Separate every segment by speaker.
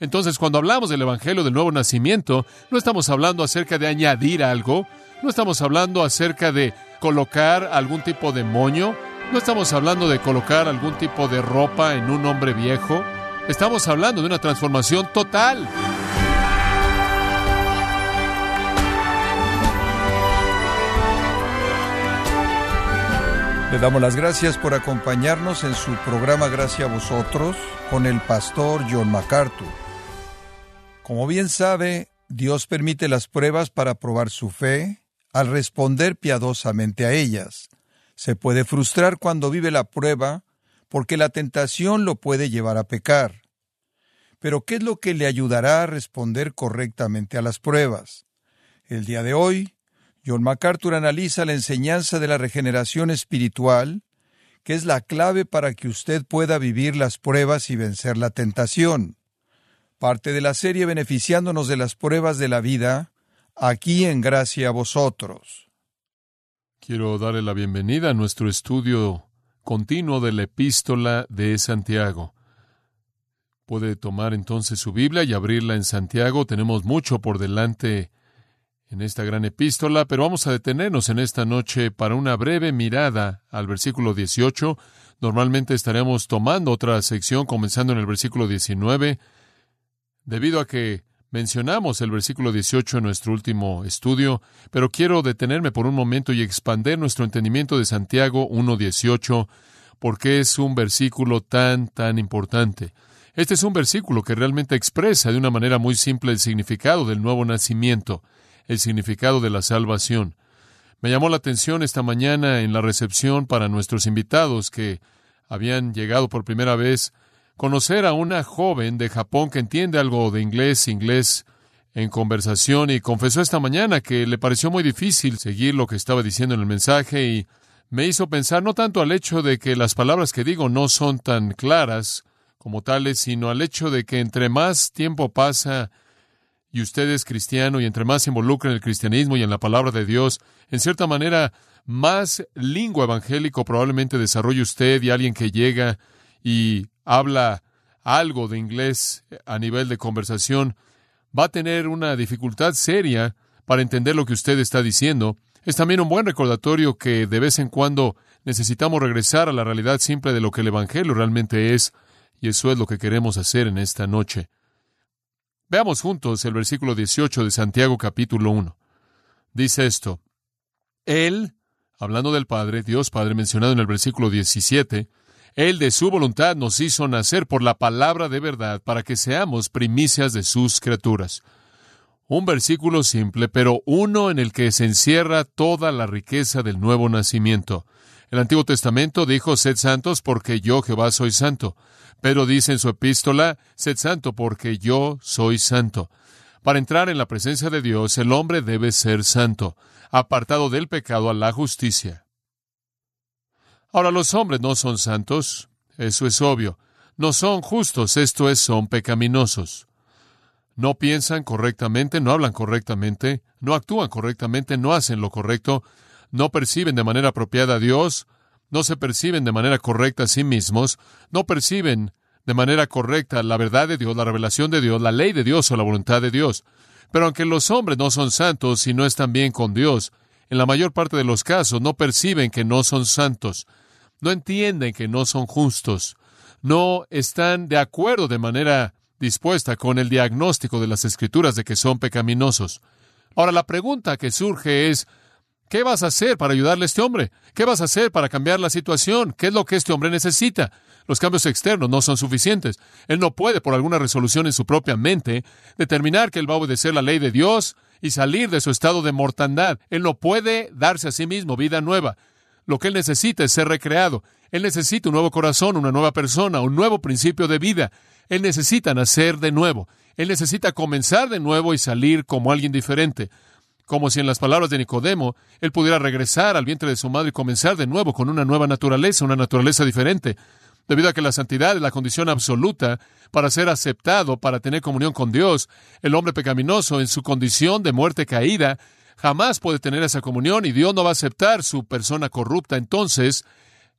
Speaker 1: Entonces, cuando hablamos del Evangelio del Nuevo Nacimiento, no estamos hablando acerca de añadir algo, no estamos hablando acerca de colocar algún tipo de moño, no estamos hablando de colocar algún tipo de ropa en un hombre viejo, estamos hablando de una transformación total.
Speaker 2: Le damos las gracias por acompañarnos en su programa Gracias a vosotros con el pastor John MacArthur. Como bien sabe, Dios permite las pruebas para probar su fe al responder piadosamente a ellas. Se puede frustrar cuando vive la prueba porque la tentación lo puede llevar a pecar. Pero ¿qué es lo que le ayudará a responder correctamente a las pruebas? El día de hoy, John MacArthur analiza la enseñanza de la regeneración espiritual, que es la clave para que usted pueda vivir las pruebas y vencer la tentación. Parte de la serie beneficiándonos de las pruebas de la vida, aquí en gracia a vosotros.
Speaker 1: Quiero darle la bienvenida a nuestro estudio continuo de la epístola de Santiago. Puede tomar entonces su Biblia y abrirla en Santiago. Tenemos mucho por delante en esta gran epístola, pero vamos a detenernos en esta noche para una breve mirada al versículo 18. Normalmente estaremos tomando otra sección comenzando en el versículo 19, debido a que mencionamos el versículo 18 en nuestro último estudio, pero quiero detenerme por un momento y expander nuestro entendimiento de Santiago 1.18, porque es un versículo tan, tan importante. Este es un versículo que realmente expresa de una manera muy simple el significado del nuevo nacimiento el significado de la salvación. Me llamó la atención esta mañana en la recepción para nuestros invitados que habían llegado por primera vez conocer a una joven de Japón que entiende algo de inglés, inglés en conversación y confesó esta mañana que le pareció muy difícil seguir lo que estaba diciendo en el mensaje y me hizo pensar no tanto al hecho de que las palabras que digo no son tan claras como tales, sino al hecho de que entre más tiempo pasa y usted es cristiano y entre más se involucra en el cristianismo y en la palabra de Dios, en cierta manera, más lingua evangélico probablemente desarrolle usted y alguien que llega y habla algo de inglés a nivel de conversación, va a tener una dificultad seria para entender lo que usted está diciendo. Es también un buen recordatorio que de vez en cuando necesitamos regresar a la realidad simple de lo que el Evangelio realmente es, y eso es lo que queremos hacer en esta noche. Veamos juntos el versículo 18 de Santiago capítulo 1. Dice esto, Él, hablando del Padre, Dios Padre mencionado en el versículo 17, Él de su voluntad nos hizo nacer por la palabra de verdad para que seamos primicias de sus criaturas. Un versículo simple, pero uno en el que se encierra toda la riqueza del nuevo nacimiento. El Antiguo Testamento dijo, sed santos porque yo Jehová soy santo. Pedro dice en su epístola, sed santo porque yo soy santo. Para entrar en la presencia de Dios, el hombre debe ser santo, apartado del pecado a la justicia. Ahora los hombres no son santos, eso es obvio. No son justos, esto es, son pecaminosos. No piensan correctamente, no hablan correctamente, no actúan correctamente, no hacen lo correcto, no perciben de manera apropiada a Dios, no se perciben de manera correcta a sí mismos, no perciben de manera correcta la verdad de Dios, la revelación de Dios, la ley de Dios o la voluntad de Dios. Pero aunque los hombres no son santos y no están bien con Dios, en la mayor parte de los casos no perciben que no son santos, no entienden que no son justos, no están de acuerdo de manera dispuesta con el diagnóstico de las escrituras de que son pecaminosos. Ahora la pregunta que surge es, ¿Qué vas a hacer para ayudarle a este hombre? ¿Qué vas a hacer para cambiar la situación? ¿Qué es lo que este hombre necesita? Los cambios externos no son suficientes. Él no puede, por alguna resolución en su propia mente, determinar que él va a obedecer la ley de Dios y salir de su estado de mortandad. Él no puede darse a sí mismo vida nueva. Lo que él necesita es ser recreado. Él necesita un nuevo corazón, una nueva persona, un nuevo principio de vida. Él necesita nacer de nuevo. Él necesita comenzar de nuevo y salir como alguien diferente como si en las palabras de Nicodemo él pudiera regresar al vientre de su madre y comenzar de nuevo con una nueva naturaleza, una naturaleza diferente, debido a que la santidad es la condición absoluta para ser aceptado, para tener comunión con Dios. El hombre pecaminoso en su condición de muerte caída jamás puede tener esa comunión y Dios no va a aceptar su persona corrupta. Entonces,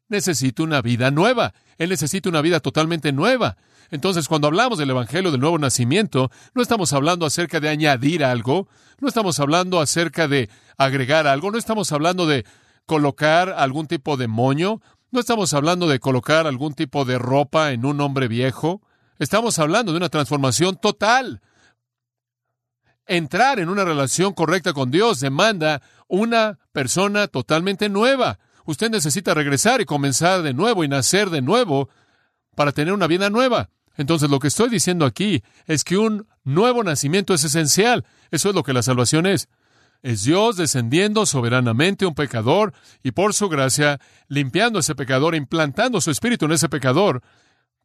Speaker 1: necesita una vida nueva. Él necesita una vida totalmente nueva. Entonces, cuando hablamos del Evangelio del nuevo nacimiento, no estamos hablando acerca de añadir algo, no estamos hablando acerca de agregar algo, no estamos hablando de colocar algún tipo de moño, no estamos hablando de colocar algún tipo de ropa en un hombre viejo, estamos hablando de una transformación total. Entrar en una relación correcta con Dios demanda una persona totalmente nueva. Usted necesita regresar y comenzar de nuevo y nacer de nuevo para tener una vida nueva. Entonces lo que estoy diciendo aquí es que un nuevo nacimiento es esencial. Eso es lo que la salvación es. Es Dios descendiendo soberanamente a un pecador y por su gracia limpiando a ese pecador, implantando su espíritu en ese pecador,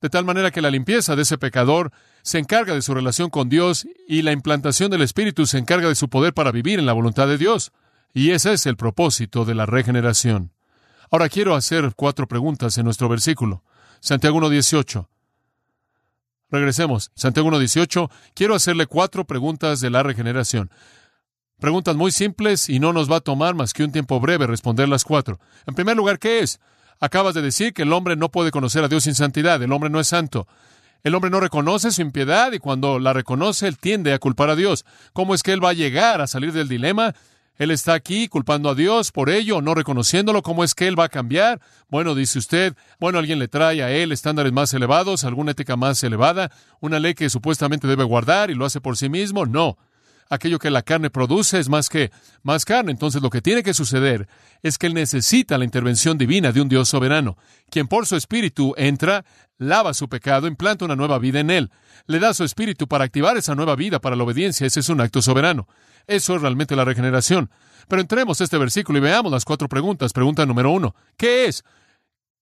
Speaker 1: de tal manera que la limpieza de ese pecador se encarga de su relación con Dios y la implantación del espíritu se encarga de su poder para vivir en la voluntad de Dios. Y ese es el propósito de la regeneración. Ahora quiero hacer cuatro preguntas en nuestro versículo. Santiago 1.18. Regresemos. Santiago 1.18. Quiero hacerle cuatro preguntas de la regeneración. Preguntas muy simples y no nos va a tomar más que un tiempo breve responder las cuatro. En primer lugar, ¿qué es? Acabas de decir que el hombre no puede conocer a Dios sin santidad. El hombre no es santo. El hombre no reconoce su impiedad y cuando la reconoce, él tiende a culpar a Dios. ¿Cómo es que él va a llegar a salir del dilema? Él está aquí culpando a Dios por ello, no reconociéndolo. ¿Cómo es que Él va a cambiar? Bueno, dice usted, bueno, alguien le trae a Él estándares más elevados, alguna ética más elevada, una ley que supuestamente debe guardar y lo hace por sí mismo. No. Aquello que la carne produce es más que más carne. Entonces lo que tiene que suceder es que Él necesita la intervención divina de un Dios soberano, quien por su espíritu entra, lava su pecado, implanta una nueva vida en Él, le da su espíritu para activar esa nueva vida para la obediencia. Ese es un acto soberano. Eso es realmente la regeneración. Pero entremos a este versículo y veamos las cuatro preguntas. Pregunta número uno. ¿Qué es?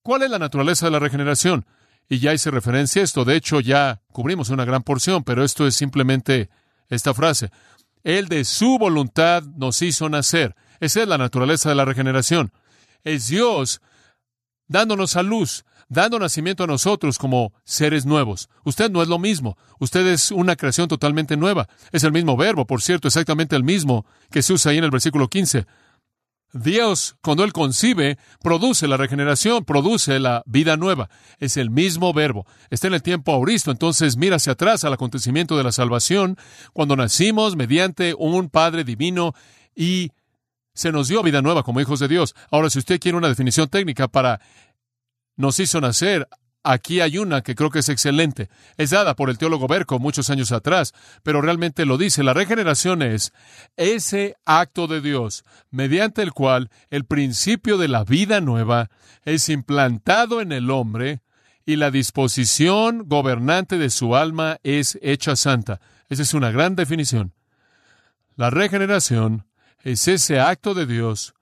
Speaker 1: ¿Cuál es la naturaleza de la regeneración? Y ya hice referencia a esto. De hecho, ya cubrimos una gran porción, pero esto es simplemente esta frase. Él de su voluntad nos hizo nacer. Esa es la naturaleza de la regeneración. Es Dios dándonos a luz, dando nacimiento a nosotros como seres nuevos. Usted no es lo mismo. Usted es una creación totalmente nueva. Es el mismo verbo, por cierto, exactamente el mismo que se usa ahí en el versículo 15. Dios, cuando Él concibe, produce la regeneración, produce la vida nueva. Es el mismo verbo. Está en el tiempo auristo, entonces mira hacia atrás al acontecimiento de la salvación, cuando nacimos mediante un Padre divino y se nos dio vida nueva como hijos de Dios. Ahora, si usted quiere una definición técnica para nos hizo nacer. Aquí hay una que creo que es excelente. Es dada por el teólogo Berco muchos años atrás, pero realmente lo dice. La regeneración es ese acto de Dios mediante el cual el principio de la vida nueva es implantado en el hombre y la disposición gobernante de su alma es hecha santa. Esa es una gran definición. La regeneración es ese acto de Dios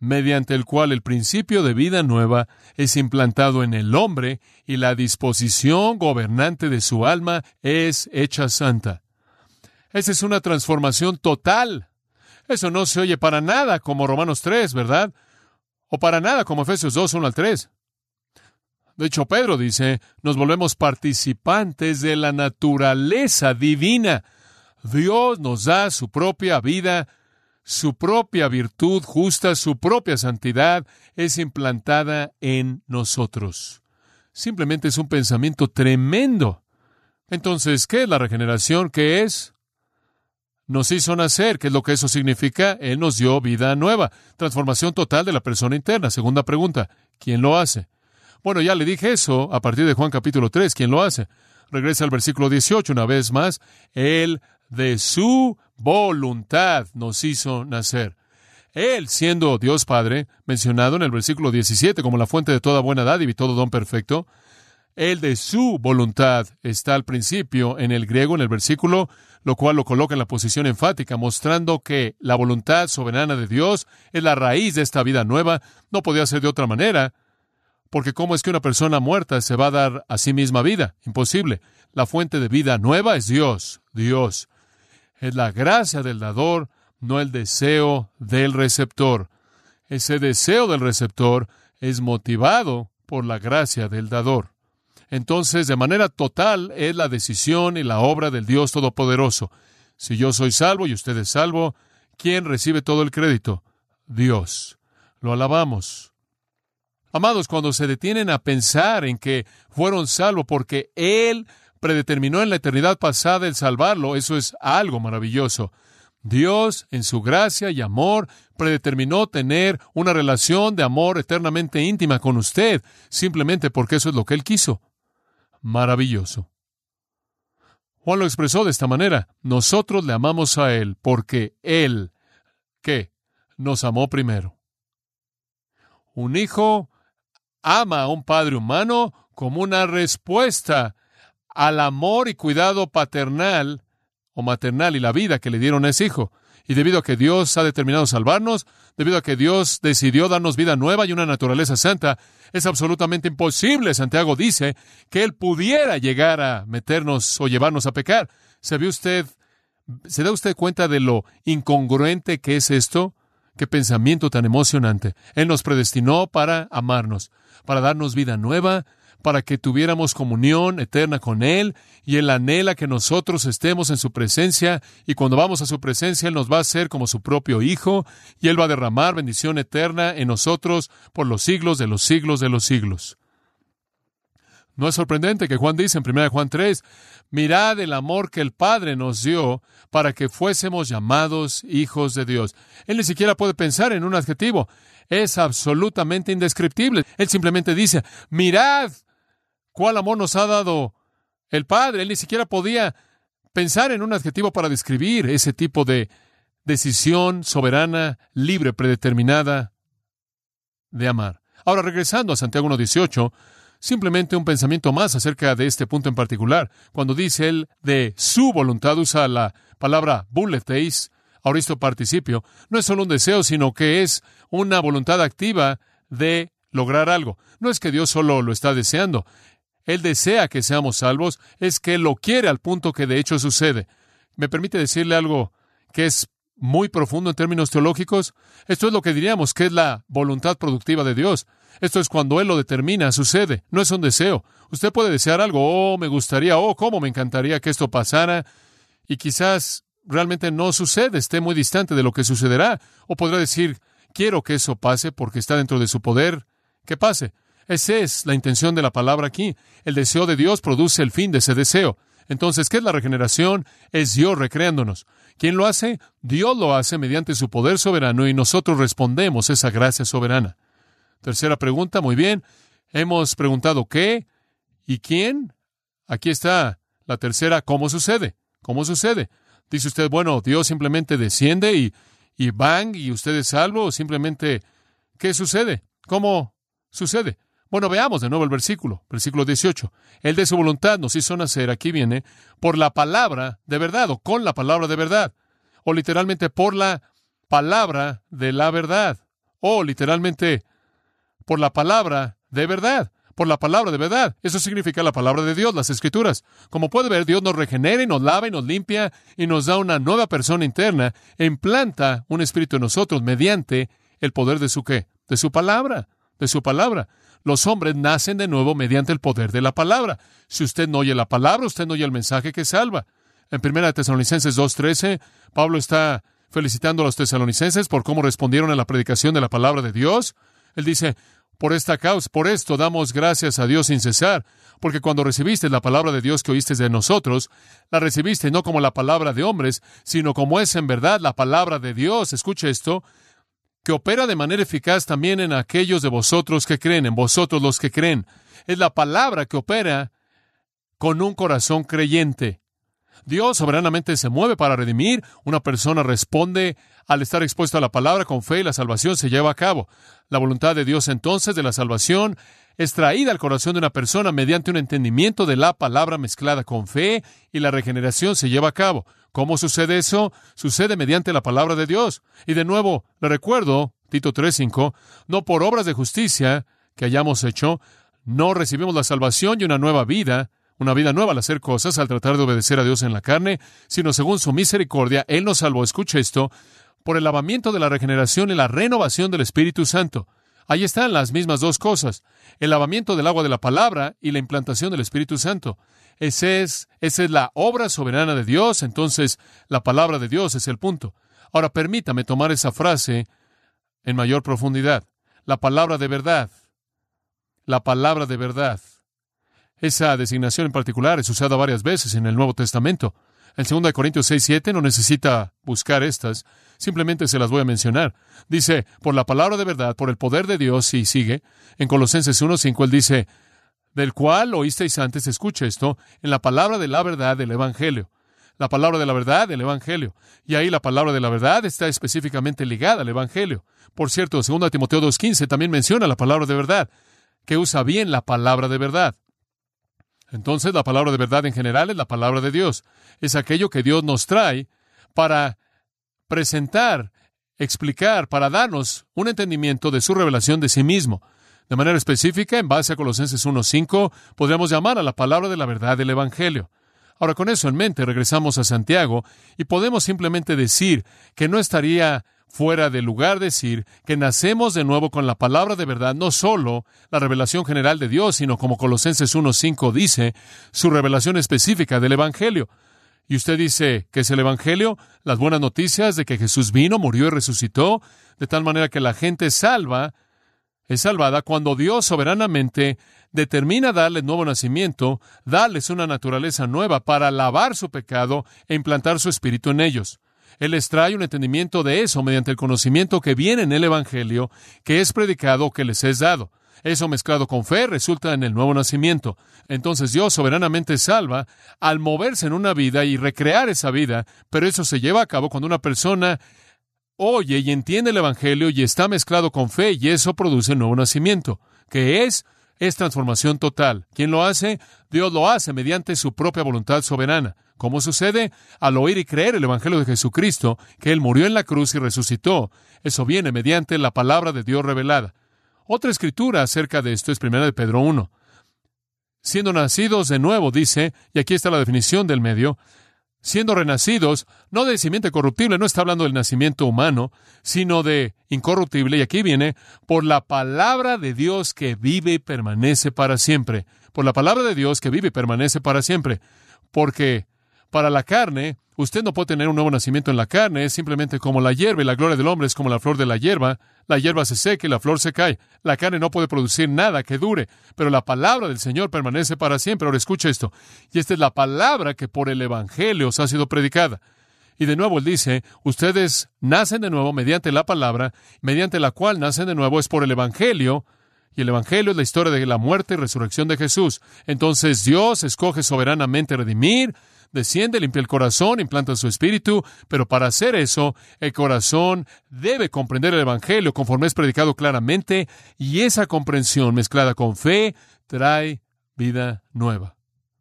Speaker 1: mediante el cual el principio de vida nueva es implantado en el hombre y la disposición gobernante de su alma es hecha santa. Esa es una transformación total. Eso no se oye para nada como Romanos 3, ¿verdad? O para nada como Efesios 2, 1 al 3. De hecho, Pedro dice, nos volvemos participantes de la naturaleza divina. Dios nos da su propia vida su propia virtud justa, su propia santidad es implantada en nosotros. Simplemente es un pensamiento tremendo. Entonces, ¿qué es la regeneración? ¿Qué es? Nos hizo nacer. ¿Qué es lo que eso significa? Él nos dio vida nueva. Transformación total de la persona interna. Segunda pregunta. ¿Quién lo hace? Bueno, ya le dije eso a partir de Juan capítulo 3. ¿Quién lo hace? Regresa al versículo 18 una vez más. Él de su voluntad nos hizo nacer. Él, siendo Dios Padre, mencionado en el versículo 17 como la fuente de toda buena dádiva y todo don perfecto, Él de su voluntad está al principio en el griego, en el versículo, lo cual lo coloca en la posición enfática, mostrando que la voluntad soberana de Dios es la raíz de esta vida nueva. No podía ser de otra manera, porque ¿cómo es que una persona muerta se va a dar a sí misma vida? Imposible. La fuente de vida nueva es Dios, Dios. Es la gracia del dador, no el deseo del receptor. Ese deseo del receptor es motivado por la gracia del dador. Entonces, de manera total, es la decisión y la obra del Dios Todopoderoso. Si yo soy salvo y usted es salvo, ¿quién recibe todo el crédito? Dios. Lo alabamos. Amados, cuando se detienen a pensar en que fueron salvos porque Él predeterminó en la eternidad pasada el salvarlo, eso es algo maravilloso. Dios, en su gracia y amor, predeterminó tener una relación de amor eternamente íntima con usted, simplemente porque eso es lo que Él quiso. Maravilloso. Juan lo expresó de esta manera. Nosotros le amamos a Él porque Él, ¿qué? Nos amó primero. Un hijo ama a un padre humano como una respuesta al amor y cuidado paternal o maternal y la vida que le dieron a ese hijo. Y debido a que Dios ha determinado salvarnos, debido a que Dios decidió darnos vida nueva y una naturaleza santa, es absolutamente imposible, Santiago dice, que Él pudiera llegar a meternos o llevarnos a pecar. ¿Se ve usted, se da usted cuenta de lo incongruente que es esto? Qué pensamiento tan emocionante. Él nos predestinó para amarnos, para darnos vida nueva, para que tuviéramos comunión eterna con Él, y Él anhela que nosotros estemos en su presencia, y cuando vamos a su presencia, Él nos va a hacer como su propio Hijo, y Él va a derramar bendición eterna en nosotros por los siglos de los siglos de los siglos. No es sorprendente que Juan dice en 1 Juan 3, mirad el amor que el Padre nos dio para que fuésemos llamados hijos de Dios. Él ni siquiera puede pensar en un adjetivo. Es absolutamente indescriptible. Él simplemente dice, mirad cuál amor nos ha dado el Padre. Él ni siquiera podía pensar en un adjetivo para describir ese tipo de decisión soberana, libre, predeterminada de amar. Ahora, regresando a Santiago 1.18, simplemente un pensamiento más acerca de este punto en particular. Cuando dice él de su voluntad, usa la palabra bulleteis, auristo participio, no es solo un deseo, sino que es una voluntad activa de lograr algo. No es que Dios solo lo está deseando, él desea que seamos salvos, es que Él lo quiere al punto que de hecho sucede. ¿Me permite decirle algo que es muy profundo en términos teológicos? Esto es lo que diríamos que es la voluntad productiva de Dios. Esto es cuando Él lo determina, sucede, no es un deseo. Usted puede desear algo, oh, me gustaría, oh, cómo me encantaría que esto pasara, y quizás realmente no sucede, esté muy distante de lo que sucederá, o podrá decir, quiero que eso pase porque está dentro de su poder, que pase. Esa es la intención de la palabra aquí. El deseo de Dios produce el fin de ese deseo. Entonces, ¿qué es la regeneración? Es Dios recreándonos. ¿Quién lo hace? Dios lo hace mediante su poder soberano y nosotros respondemos esa gracia soberana. Tercera pregunta, muy bien. Hemos preguntado qué y quién. Aquí está la tercera, ¿cómo sucede? ¿Cómo sucede? Dice usted, bueno, Dios simplemente desciende y, y bang, y usted es salvo, simplemente, ¿qué sucede? ¿Cómo sucede? Bueno, veamos de nuevo el versículo, versículo 18. Él de su voluntad nos hizo nacer, aquí viene, por la palabra de verdad, o con la palabra de verdad, o literalmente por la palabra de la verdad, o literalmente por la palabra de verdad, por la palabra de verdad. Eso significa la palabra de Dios, las escrituras. Como puede ver, Dios nos regenera y nos lava y nos limpia y nos da una nueva persona interna e implanta un espíritu en nosotros mediante el poder de su qué? De su palabra, de su palabra los hombres nacen de nuevo mediante el poder de la palabra. Si usted no oye la palabra, usted no oye el mensaje que salva. En 1 Tesalonicenses 2.13, Pablo está felicitando a los tesalonicenses por cómo respondieron a la predicación de la palabra de Dios. Él dice, por esta causa, por esto damos gracias a Dios sin cesar, porque cuando recibiste la palabra de Dios que oíste de nosotros, la recibiste no como la palabra de hombres, sino como es en verdad la palabra de Dios. Escuche esto, que opera de manera eficaz también en aquellos de vosotros que creen, en vosotros los que creen. Es la palabra que opera con un corazón creyente. Dios soberanamente se mueve para redimir, una persona responde al estar expuesto a la palabra con fe y la salvación se lleva a cabo. La voluntad de Dios entonces de la salvación es traída al corazón de una persona mediante un entendimiento de la palabra mezclada con fe y la regeneración se lleva a cabo. ¿Cómo sucede eso? Sucede mediante la palabra de Dios. Y de nuevo, le recuerdo, Tito 3.5, no por obras de justicia que hayamos hecho, no recibimos la salvación y una nueva vida, una vida nueva al hacer cosas, al tratar de obedecer a Dios en la carne, sino según su misericordia, Él nos salvó, escuche esto, por el lavamiento de la regeneración y la renovación del Espíritu Santo. Ahí están las mismas dos cosas, el lavamiento del agua de la palabra y la implantación del Espíritu Santo. Es, esa es la obra soberana de Dios, entonces la palabra de Dios es el punto. Ahora permítame tomar esa frase en mayor profundidad. La palabra de verdad, la palabra de verdad. Esa designación en particular es usada varias veces en el Nuevo Testamento. En 2 Corintios 6, 7 no necesita buscar estas, simplemente se las voy a mencionar. Dice, por la palabra de verdad, por el poder de Dios, y sigue. En Colosenses 1, 5, él dice, del cual oísteis antes, escucha esto, en la palabra de la verdad del Evangelio. La palabra de la verdad del Evangelio. Y ahí la palabra de la verdad está específicamente ligada al Evangelio. Por cierto, 2 Timoteo 2.15 también menciona la palabra de verdad, que usa bien la palabra de verdad. Entonces, la palabra de verdad en general es la palabra de Dios. Es aquello que Dios nos trae para presentar, explicar, para darnos un entendimiento de su revelación de sí mismo. De manera específica, en base a Colosenses 1.5, podríamos llamar a la palabra de la verdad del Evangelio. Ahora, con eso en mente, regresamos a Santiago y podemos simplemente decir que no estaría fuera de lugar decir que nacemos de nuevo con la palabra de verdad, no solo la revelación general de Dios, sino como Colosenses 1.5 dice, su revelación específica del Evangelio. Y usted dice que es el Evangelio, las buenas noticias de que Jesús vino, murió y resucitó, de tal manera que la gente salva, es salvada cuando Dios soberanamente determina darles nuevo nacimiento, darles una naturaleza nueva para lavar su pecado e implantar su espíritu en ellos. Él les trae un entendimiento de eso mediante el conocimiento que viene en el Evangelio, que es predicado, que les es dado. Eso mezclado con fe resulta en el nuevo nacimiento. Entonces Dios soberanamente salva al moverse en una vida y recrear esa vida, pero eso se lleva a cabo cuando una persona oye y entiende el Evangelio y está mezclado con fe y eso produce nuevo nacimiento, que es es transformación total. ¿Quién lo hace? Dios lo hace mediante su propia voluntad soberana. ¿Cómo sucede? Al oír y creer el Evangelio de Jesucristo, que Él murió en la cruz y resucitó. Eso viene mediante la palabra de Dios revelada. Otra escritura acerca de esto es 1 de Pedro 1. Siendo nacidos de nuevo, dice, y aquí está la definición del medio, siendo renacidos, no de simiente corruptible, no está hablando del nacimiento humano, sino de incorruptible, y aquí viene, por la palabra de Dios que vive y permanece para siempre. Por la palabra de Dios que vive y permanece para siempre. Porque para la carne, usted no puede tener un nuevo nacimiento en la carne, es simplemente como la hierba y la gloria del hombre es como la flor de la hierba. La hierba se seca y la flor se cae. La carne no puede producir nada que dure, pero la palabra del Señor permanece para siempre. Ahora escucha esto. Y esta es la palabra que por el Evangelio os ha sido predicada. Y de nuevo él dice, ustedes nacen de nuevo mediante la palabra, mediante la cual nacen de nuevo es por el Evangelio, y el Evangelio es la historia de la muerte y resurrección de Jesús. Entonces Dios escoge soberanamente redimir, desciende, limpia el corazón, implanta su espíritu, pero para hacer eso, el corazón debe comprender el Evangelio conforme es predicado claramente, y esa comprensión mezclada con fe trae vida nueva.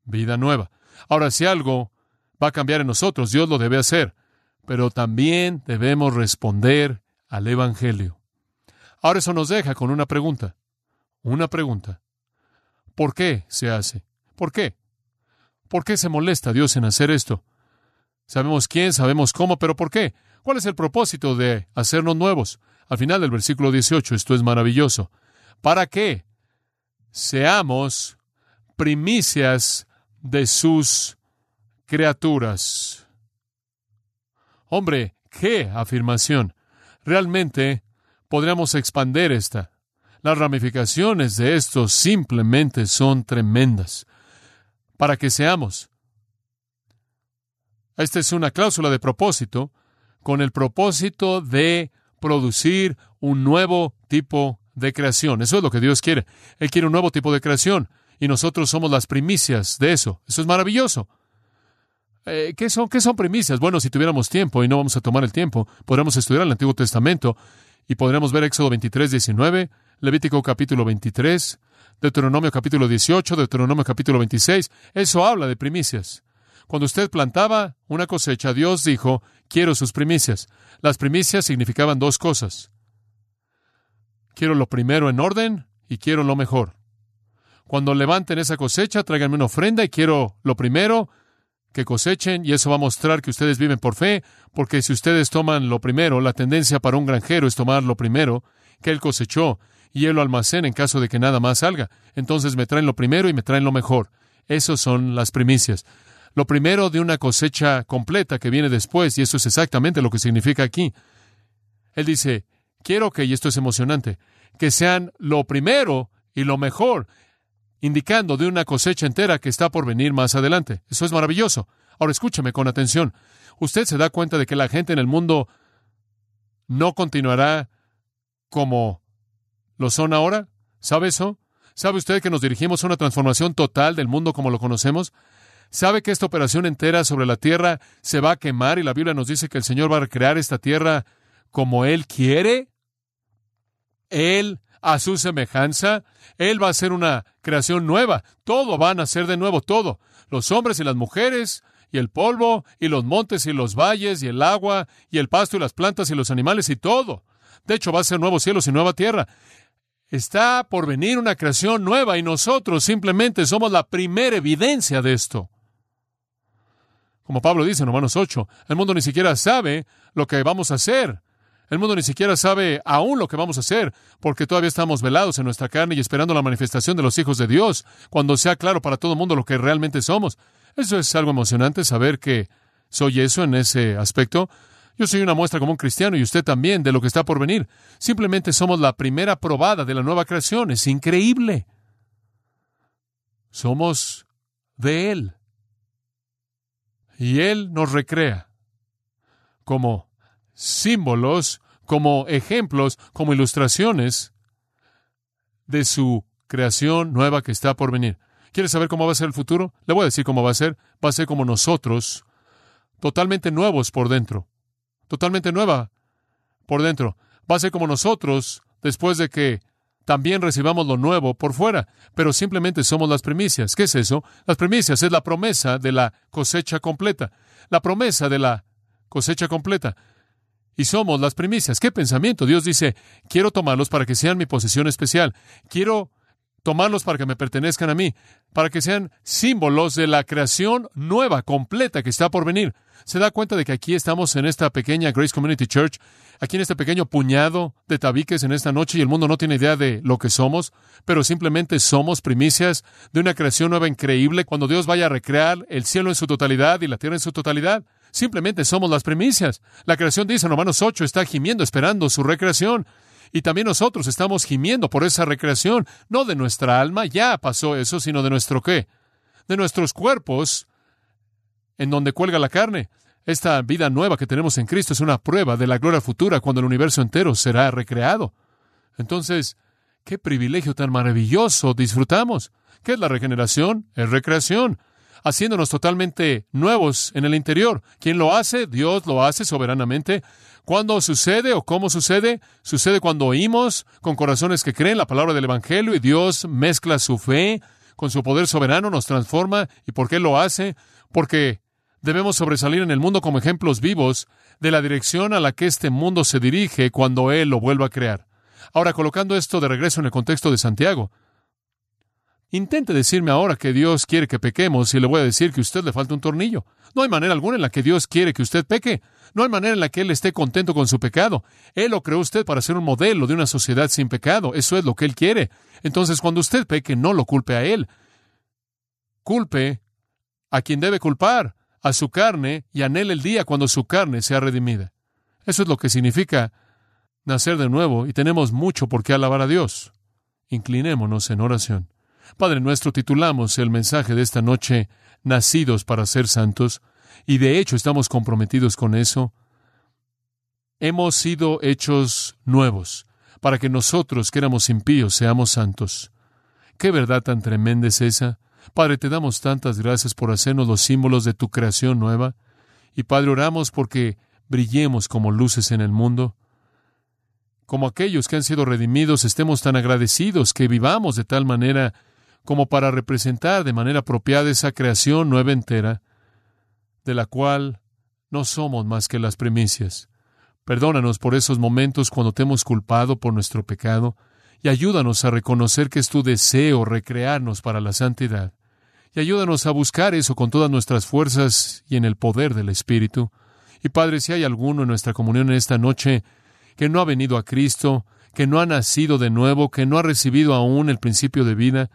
Speaker 1: Vida nueva. Ahora, si algo va a cambiar en nosotros, Dios lo debe hacer, pero también debemos responder al Evangelio. Ahora eso nos deja con una pregunta. Una pregunta. ¿Por qué se hace? ¿Por qué? ¿Por qué se molesta Dios en hacer esto? Sabemos quién, sabemos cómo, pero ¿por qué? ¿Cuál es el propósito de hacernos nuevos? Al final del versículo 18, esto es maravilloso. ¿Para qué? Seamos primicias de sus criaturas. Hombre, qué afirmación. Realmente podríamos expander esta. Las ramificaciones de esto simplemente son tremendas para que seamos. Esta es una cláusula de propósito con el propósito de producir un nuevo tipo de creación. Eso es lo que Dios quiere. Él quiere un nuevo tipo de creación y nosotros somos las primicias de eso. Eso es maravilloso. Eh, ¿qué, son, ¿Qué son primicias? Bueno, si tuviéramos tiempo y no vamos a tomar el tiempo, podríamos estudiar el Antiguo Testamento y podríamos ver Éxodo 23, 19, Levítico capítulo 23, Deuteronomio capítulo 18, Deuteronomio capítulo 26, eso habla de primicias. Cuando usted plantaba una cosecha, Dios dijo, quiero sus primicias. Las primicias significaban dos cosas. Quiero lo primero en orden y quiero lo mejor. Cuando levanten esa cosecha, tráiganme una ofrenda y quiero lo primero que cosechen y eso va a mostrar que ustedes viven por fe, porque si ustedes toman lo primero, la tendencia para un granjero es tomar lo primero que él cosechó y él lo en caso de que nada más salga. Entonces me traen lo primero y me traen lo mejor. Esas son las primicias. Lo primero de una cosecha completa que viene después, y eso es exactamente lo que significa aquí. Él dice, quiero que, y esto es emocionante, que sean lo primero y lo mejor, indicando de una cosecha entera que está por venir más adelante. Eso es maravilloso. Ahora escúcheme con atención. Usted se da cuenta de que la gente en el mundo no continuará como lo son ahora. ¿Sabe eso? ¿Sabe usted que nos dirigimos a una transformación total del mundo como lo conocemos? ¿Sabe que esta operación entera sobre la tierra se va a quemar y la Biblia nos dice que el Señor va a recrear esta tierra como Él quiere? Él a su semejanza. Él va a hacer una creación nueva. Todo va a nacer de nuevo, todo. Los hombres y las mujeres, y el polvo, y los montes y los valles, y el agua, y el pasto y las plantas y los animales y todo. De hecho, va a ser nuevos cielos y nueva tierra. Está por venir una creación nueva y nosotros simplemente somos la primera evidencia de esto. Como Pablo dice en Romanos 8, el mundo ni siquiera sabe lo que vamos a hacer. El mundo ni siquiera sabe aún lo que vamos a hacer, porque todavía estamos velados en nuestra carne y esperando la manifestación de los hijos de Dios, cuando sea claro para todo el mundo lo que realmente somos. Eso es algo emocionante, saber que soy eso en ese aspecto. Yo soy una muestra como un cristiano y usted también de lo que está por venir. Simplemente somos la primera probada de la nueva creación. Es increíble. Somos de Él. Y Él nos recrea como símbolos, como ejemplos, como ilustraciones de su creación nueva que está por venir. ¿Quieres saber cómo va a ser el futuro? Le voy a decir cómo va a ser. Va a ser como nosotros, totalmente nuevos por dentro. Totalmente nueva por dentro. Va a ser como nosotros después de que también recibamos lo nuevo por fuera, pero simplemente somos las primicias. ¿Qué es eso? Las primicias es la promesa de la cosecha completa. La promesa de la cosecha completa y somos las primicias. ¿Qué pensamiento? Dios dice, quiero tomarlos para que sean mi posesión especial. Quiero tomarlos para que me pertenezcan a mí, para que sean símbolos de la creación nueva, completa que está por venir. Se da cuenta de que aquí estamos en esta pequeña Grace Community Church, aquí en este pequeño puñado de tabiques en esta noche y el mundo no tiene idea de lo que somos, pero simplemente somos primicias de una creación nueva increíble cuando Dios vaya a recrear el cielo en su totalidad y la tierra en su totalidad. Simplemente somos las primicias. La creación dice en Romanos 8 está gimiendo esperando su recreación. Y también nosotros estamos gimiendo por esa recreación, no de nuestra alma, ya pasó eso, sino de nuestro qué? De nuestros cuerpos, en donde cuelga la carne. Esta vida nueva que tenemos en Cristo es una prueba de la gloria futura cuando el universo entero será recreado. Entonces, qué privilegio tan maravilloso disfrutamos. ¿Qué es la regeneración? Es recreación haciéndonos totalmente nuevos en el interior. ¿Quién lo hace? Dios lo hace soberanamente. ¿Cuándo sucede o cómo sucede? Sucede cuando oímos con corazones que creen la palabra del Evangelio y Dios mezcla su fe con su poder soberano, nos transforma. ¿Y por qué lo hace? Porque debemos sobresalir en el mundo como ejemplos vivos de la dirección a la que este mundo se dirige cuando Él lo vuelva a crear. Ahora, colocando esto de regreso en el contexto de Santiago, Intente decirme ahora que Dios quiere que pequemos y le voy a decir que a usted le falta un tornillo. No hay manera alguna en la que Dios quiere que usted peque. No hay manera en la que Él esté contento con su pecado. Él lo creó usted para ser un modelo de una sociedad sin pecado. Eso es lo que Él quiere. Entonces, cuando usted peque, no lo culpe a Él. Culpe a quien debe culpar, a su carne, y anhele el día cuando su carne sea redimida. Eso es lo que significa nacer de nuevo, y tenemos mucho por qué alabar a Dios. Inclinémonos en oración. Padre nuestro, titulamos el mensaje de esta noche Nacidos para ser santos, y de hecho estamos comprometidos con eso. Hemos sido hechos nuevos, para que nosotros que éramos impíos seamos santos. ¿Qué verdad tan tremenda es esa? Padre, te damos tantas gracias por hacernos los símbolos de tu creación nueva, y Padre, oramos porque brillemos como luces en el mundo como aquellos que han sido redimidos, estemos tan agradecidos que vivamos de tal manera como para representar de manera apropiada esa creación nueva entera, de la cual no somos más que las primicias. Perdónanos por esos momentos cuando te hemos culpado por nuestro pecado, y ayúdanos a reconocer que es tu deseo recrearnos para la santidad. Y ayúdanos a buscar eso con todas nuestras fuerzas y en el poder del Espíritu. Y Padre, si hay alguno en nuestra comunión en esta noche que no ha venido a Cristo, que no ha nacido de nuevo, que no ha recibido aún el principio de vida,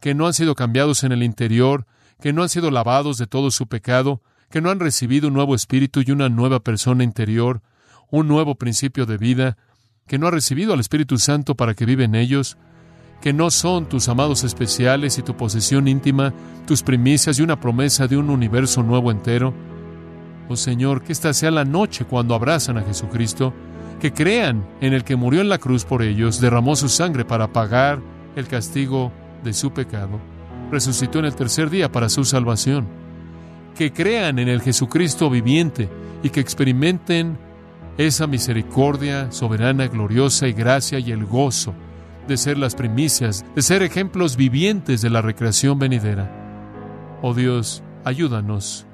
Speaker 1: que no han sido cambiados en el interior, que no han sido lavados de todo su pecado, que no han recibido un nuevo espíritu y una nueva persona interior, un nuevo principio de vida, que no ha recibido al Espíritu Santo para que vive en ellos, que no son tus amados especiales y tu posesión íntima, tus primicias y una promesa de un universo nuevo entero. Oh Señor, que esta sea la noche cuando abrazan a Jesucristo, que crean en el que murió en la cruz por ellos, derramó su sangre para pagar el castigo de su pecado, resucitó en el tercer día para su salvación, que crean en el Jesucristo viviente y que experimenten esa misericordia soberana, gloriosa y gracia y el gozo de ser las primicias, de ser ejemplos vivientes de la recreación venidera. Oh Dios, ayúdanos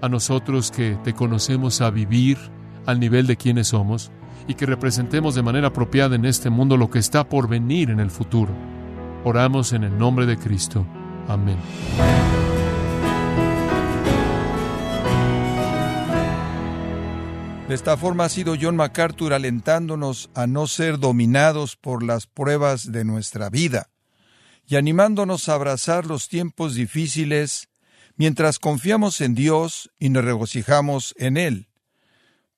Speaker 1: a nosotros que te conocemos a vivir al nivel de quienes somos y que representemos de manera apropiada en este mundo lo que está por venir en el futuro. Oramos en el nombre de Cristo. Amén.
Speaker 2: De esta forma ha sido John MacArthur alentándonos a no ser dominados por las pruebas de nuestra vida y animándonos a abrazar los tiempos difíciles mientras confiamos en Dios y nos regocijamos en Él.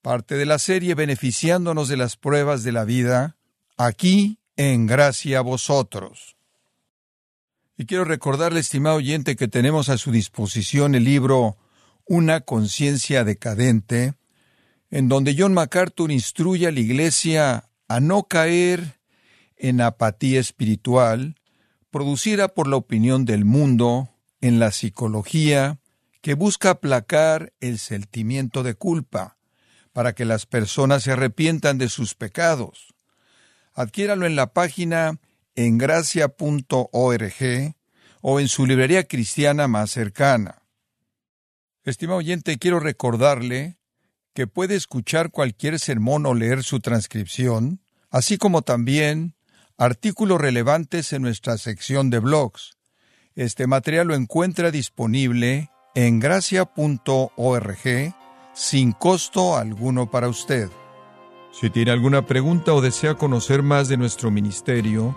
Speaker 2: Parte de la serie beneficiándonos de las pruebas de la vida, aquí en gracia a vosotros. Y quiero recordarle, estimado oyente, que tenemos a su disposición el libro Una conciencia decadente, en donde John MacArthur instruye a la Iglesia a no caer en apatía espiritual producida por la opinión del mundo, en la psicología, que busca aplacar el sentimiento de culpa, para que las personas se arrepientan de sus pecados. Adquiéralo en la página engracia.org o en su librería cristiana más cercana. Estimado oyente, quiero recordarle que puede escuchar cualquier sermón o leer su transcripción, así como también artículos relevantes en nuestra sección de blogs. Este material lo encuentra disponible en gracia.org sin costo alguno para usted. Si tiene alguna pregunta o desea conocer más de nuestro ministerio,